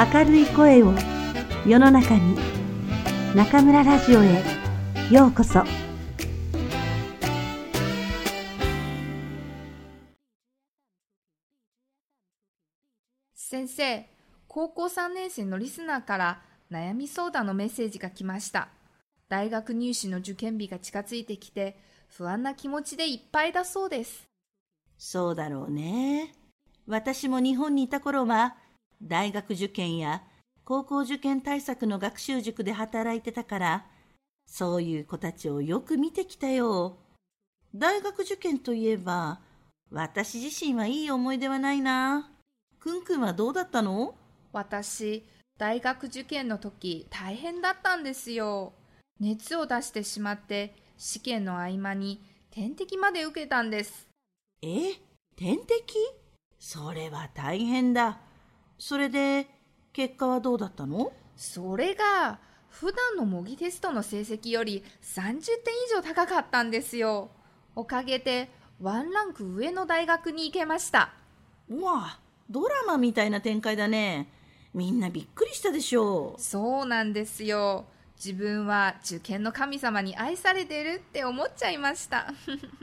明るい声を世の中に中村ラジオへようこそ。先生高校3年生のリスナーから悩み相談のメッセージが来ました。大学入試の受験日が近づいてきて不安な気持ちでいっぱいだそうです。そうだろうね。私も日本にいた頃は、大学受験や高校受験対策の学習塾で働いてたから、そういう子たちをよく見てきたよ。大学受験といえば、私自身はいい思い出はないな。くんくんはどうだったの？私大学受験の時大変だったんですよ熱を出してしまって試験の合間に点滴まで受けたんですえ？点滴？それは大変だ。それで、結果はどうだったの？それが普段の模擬テストの成績より30点以上高かったんですよ。おかげでワンランク上の大学に行けました。うわ、ドラマみたいな展開だね。みんなびっくりしたでしょう。そうなんですよ。自分は受験の神様に愛されてるって思っちゃいました。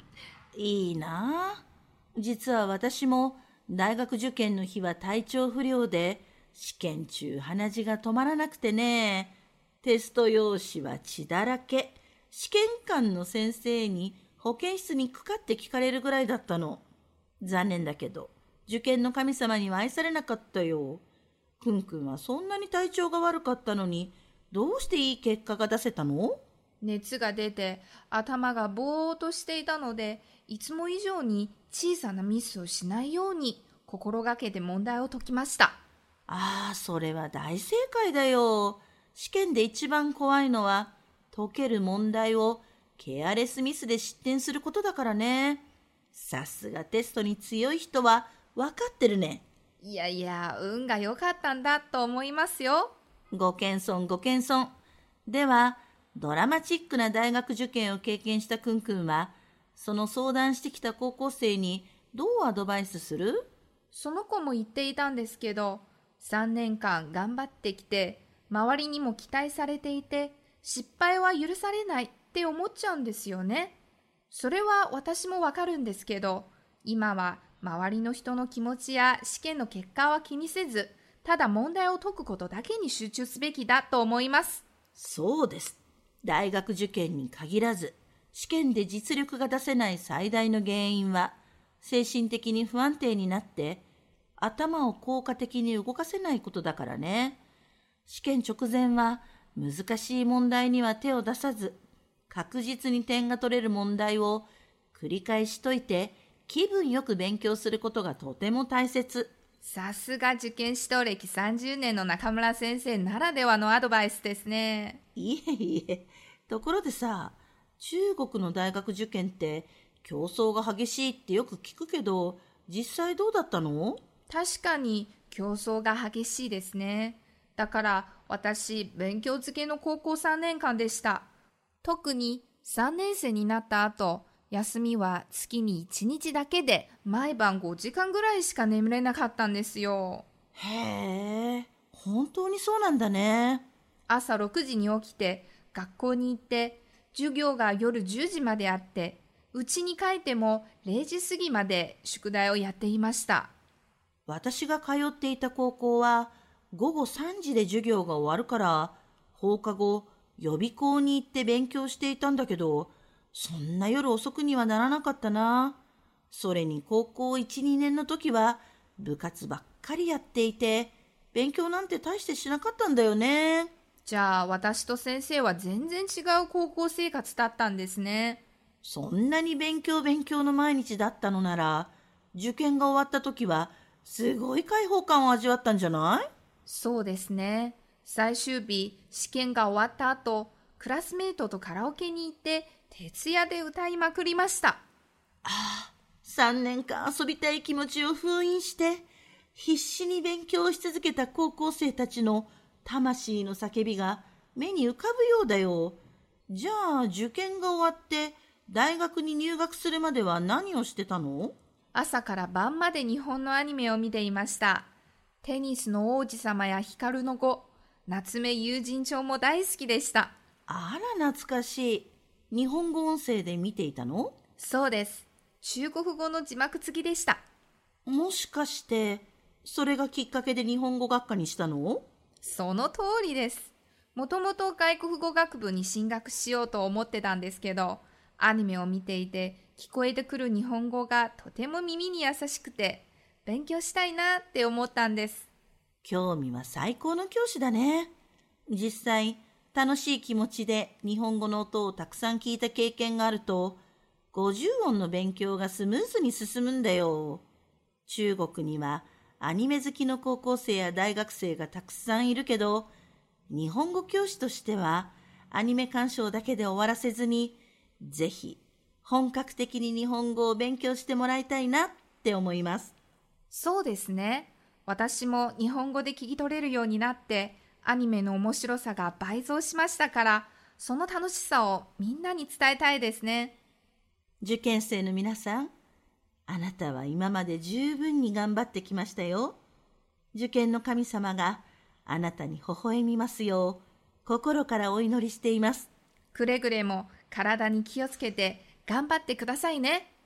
いいな。あ実は私も大学受験の日は体調不良で試験中鼻血が止まらなくてね。テスト用紙は血だらけ。試験官の先生に保健室にかかって聞かれるぐらいだったの。残念だけど受験の神様には愛されなかったよ。くんくんはそんなに体調が悪かったのにどうしていい結果が出せたの？熱が出て頭がぼーっとしていたのでいつも以上に小さなミスをしないように心がけて問題を解きましたああ、それは大正解だよ。試験で一番怖いのは、解ける問題をケアレスミスで失点することだからね。さすがテストに強い人は分かってるね。いやいや運が良かったんだと思いますよご謙遜ご謙遜。では、ドラマチックな大学受験を経験したくんくんは、その相談してきた高校生にどうアドバイスする？その子も言っていたんですけど3年間頑張ってきて周りにも期待されていて失敗は許されないって思っちゃうんですよね。それは私もわかるんですけど今は周りの人の気持ちや試験の結果は気にせずただ問題を解くことだけに集中すべきだと思います。そうです。大学受験に限らず、試験で実力が出せない最大の原因は、精神的に不安定になって、頭を効果的に動かせないことだからね。試験直前は、難しい問題には手を出さず、確実に点が取れる問題を繰り返し解いて、気分よく勉強することがとても大切。さすが受験指導歴30年の中村先生ならではのアドバイスですねいえいえ。ところでさ、中国の大学受験って競争が激しいってよく聞くけど、実際どうだったの？確かに競争が激しいですね。だから私、勉強漬けの高校3年間でした。特に3年生になった後、休みは月に1日だけで毎晩5時間ぐらいしか眠れなかったんですよ。へえ、本当にそうなんだね。朝6時に起きて学校に行って授業が夜10時まであって家に帰っても0時過ぎまで宿題をやっていました。私が通っていた高校は午後3時で授業が終わるから放課後予備校に行って勉強していたんだけどそんな夜遅くにはならなかったな。それに高校1、2年の時は部活ばっかりやっていて勉強なんて大してしなかったんだよね。じゃあ私と先生は全然違う高校生活だったんですね。そんなに勉強勉強の毎日だったのなら受験が終わった時はすごい解放感を味わったんじゃない？そうですね。最終日、試験が終わった後、クラスメートとカラオケに行って徹夜で歌いまくりました。3年間遊びたい気持ちを封印して必死に勉強し続けた高校生たちの魂の叫びが目に浮かぶようだよ。じゃあ受験が終わって大学に入学するまでは何をしてたの？朝から晩まで日本のアニメを見ていました。テニスの王子様や光の語、夏目友人帳も大好きでした。あら懐かしい。日本語音声で見ていたの？そうです。中国語の字幕付きでした。もしかして、それがきっかけで日本語学科にしたの？その通りです。もともと外国語学部に進学しようと思ってたんですけど、アニメを見ていて聞こえてくる日本語がとても耳に優しくて、勉強したいなって思ったんです。興味は最高の教師だね。実際、楽しい気持ちで日本語の音をたくさん聞いた経験があると、50音の勉強がスムーズに進むんだよ。中国にはアニメ好きの高校生や大学生がたくさんいるけど、日本語教師としてはアニメ鑑賞だけで終わらせずに、ぜひ本格的に日本語を勉強してもらいたいなって思います。そうですね。私も日本語で聞き取れるようになって、アニメの面白さが倍増しましたから、その楽しさをみんなに伝えたいですね。受験生の皆さん、あなたは今まで十分に頑張ってきましたよ。受験の神様があなたに微笑みますよう、心からお祈りしています。くれぐれも体に気をつけて頑張ってくださいね。